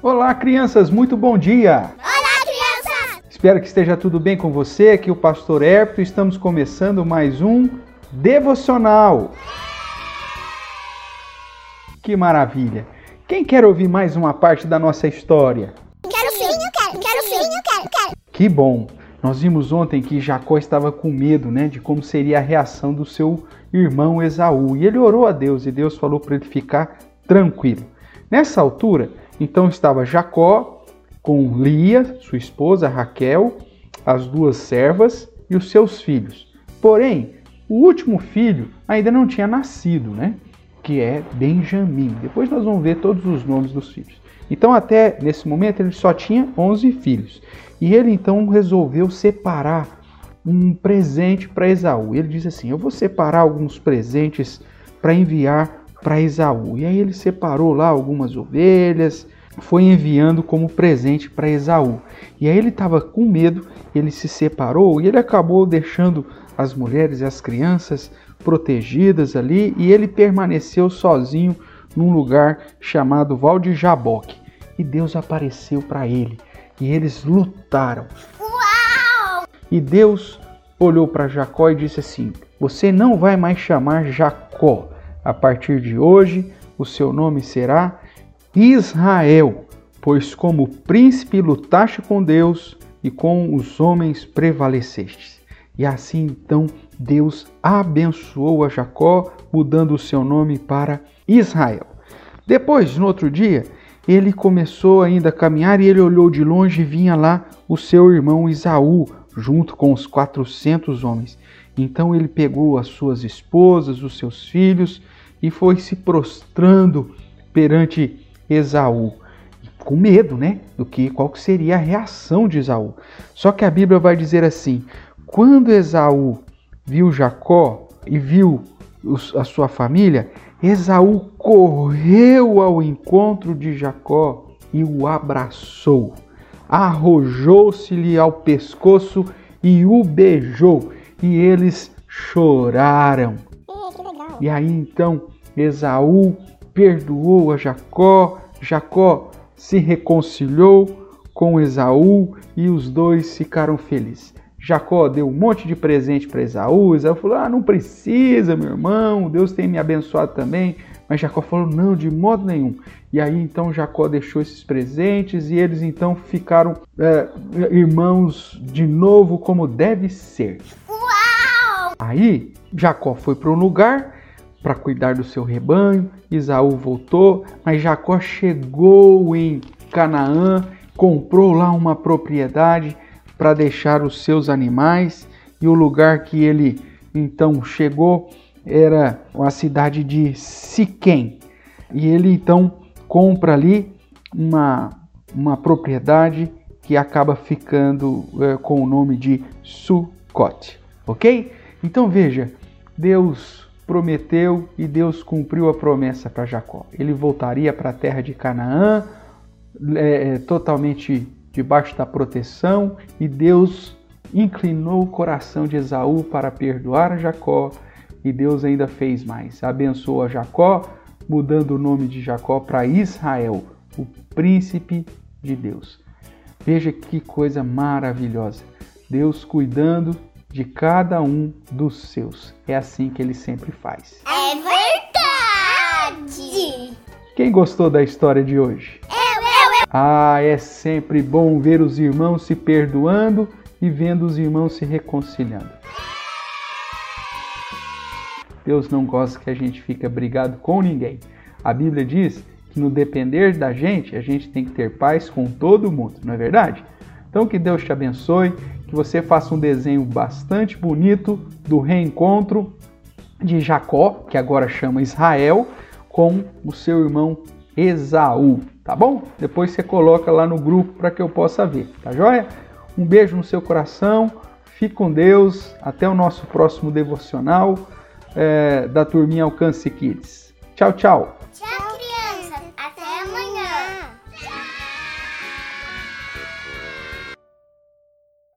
Olá, crianças, muito bom dia! Olá, crianças! Espero que esteja tudo bem com você. Aqui é o Pastor Hérito. Estamos começando mais um devocional. Que maravilha! Quem quer ouvir mais uma parte da nossa história? Quero sim, eu quero, quero sim, eu quero, quero. Que bom! Nós vimos ontem que Jacó estava com medo, né, de como seria a reação do seu irmão Esaú. E ele orou a Deus e Deus falou para ele ficar tranquilo. Nessa altura, então estava Jacó com Lia, sua esposa Raquel, as duas servas e os seus filhos. Porém, o último filho ainda não tinha nascido, né? Que é Benjamim. Depois nós vamos ver todos os nomes dos filhos. Então, até nesse momento, ele só tinha 11 filhos. E ele então resolveu separar um presente para Esaú. Ele diz assim: Eu vou separar alguns presentes para enviar para Esaú. E aí ele separou lá algumas ovelhas, foi enviando como presente para Esaú. E aí ele estava com medo, ele se separou e ele acabou deixando as mulheres e as crianças protegidas ali e ele permaneceu sozinho num lugar chamado Val de Jaboque. E Deus apareceu para ele e eles lutaram. Uau! E Deus olhou para Jacó e disse assim: Você não vai mais chamar Jacó. A partir de hoje, o seu nome será Israel, pois como príncipe lutaste com Deus e com os homens prevalecestes. E assim então Deus abençoou a Jacó, mudando o seu nome para Israel. Depois, no outro dia, ele começou ainda a caminhar e ele olhou de longe e vinha lá o seu irmão Isaú, junto com os quatrocentos homens. Então ele pegou as suas esposas, os seus filhos e foi se prostrando perante Esaú, com medo, né, do que qual que seria a reação de Esaú. Só que a Bíblia vai dizer assim: quando Esaú viu Jacó e viu a sua família, Esaú correu ao encontro de Jacó e o abraçou, arrojou-se-lhe ao pescoço e o beijou, e eles choraram. E aí então Esaú perdoou a Jacó, Jacó se reconciliou com Esaú e os dois ficaram felizes. Jacó deu um monte de presente para Esaú. Esaú falou: Ah, não precisa, meu irmão, Deus tem me abençoado também. Mas Jacó falou: Não, de modo nenhum. E aí então Jacó deixou esses presentes e eles então ficaram é, irmãos de novo, como deve ser. Uau! Aí Jacó foi para um lugar para cuidar do seu rebanho. Esaú voltou, mas Jacó chegou em Canaã, comprou lá uma propriedade para deixar os seus animais e o lugar que ele então chegou era a cidade de Siquém. E ele então compra ali uma, uma propriedade que acaba ficando é, com o nome de Sucote, ok? Então veja, Deus prometeu e Deus cumpriu a promessa para Jacó. Ele voltaria para a terra de Canaã, é, totalmente debaixo da proteção e Deus inclinou o coração de Esaú para perdoar Jacó e Deus ainda fez mais. Abençoou a Jacó, mudando o nome de Jacó para Israel, o príncipe de Deus. Veja que coisa maravilhosa. Deus cuidando de cada um dos seus. É assim que ele sempre faz. É verdade! Quem gostou da história de hoje? Ah, é sempre bom ver os irmãos se perdoando e vendo os irmãos se reconciliando. Deus não gosta que a gente fique brigado com ninguém. A Bíblia diz que no depender da gente, a gente tem que ter paz com todo mundo, não é verdade? Então que Deus te abençoe, que você faça um desenho bastante bonito do reencontro de Jacó, que agora chama Israel, com o seu irmão Esaú tá bom? Depois você coloca lá no grupo para que eu possa ver, tá joia? Um beijo no seu coração, fique com Deus, até o nosso próximo devocional é, da turminha Alcance Kids. Tchau, tchau!